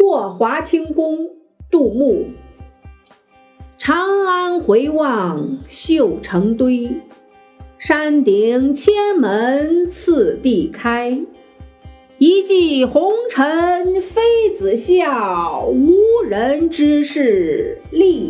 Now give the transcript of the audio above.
过华清宫杜牧。长安回望绣成堆山顶千门次第开。一骑红尘妃子笑无人知是荔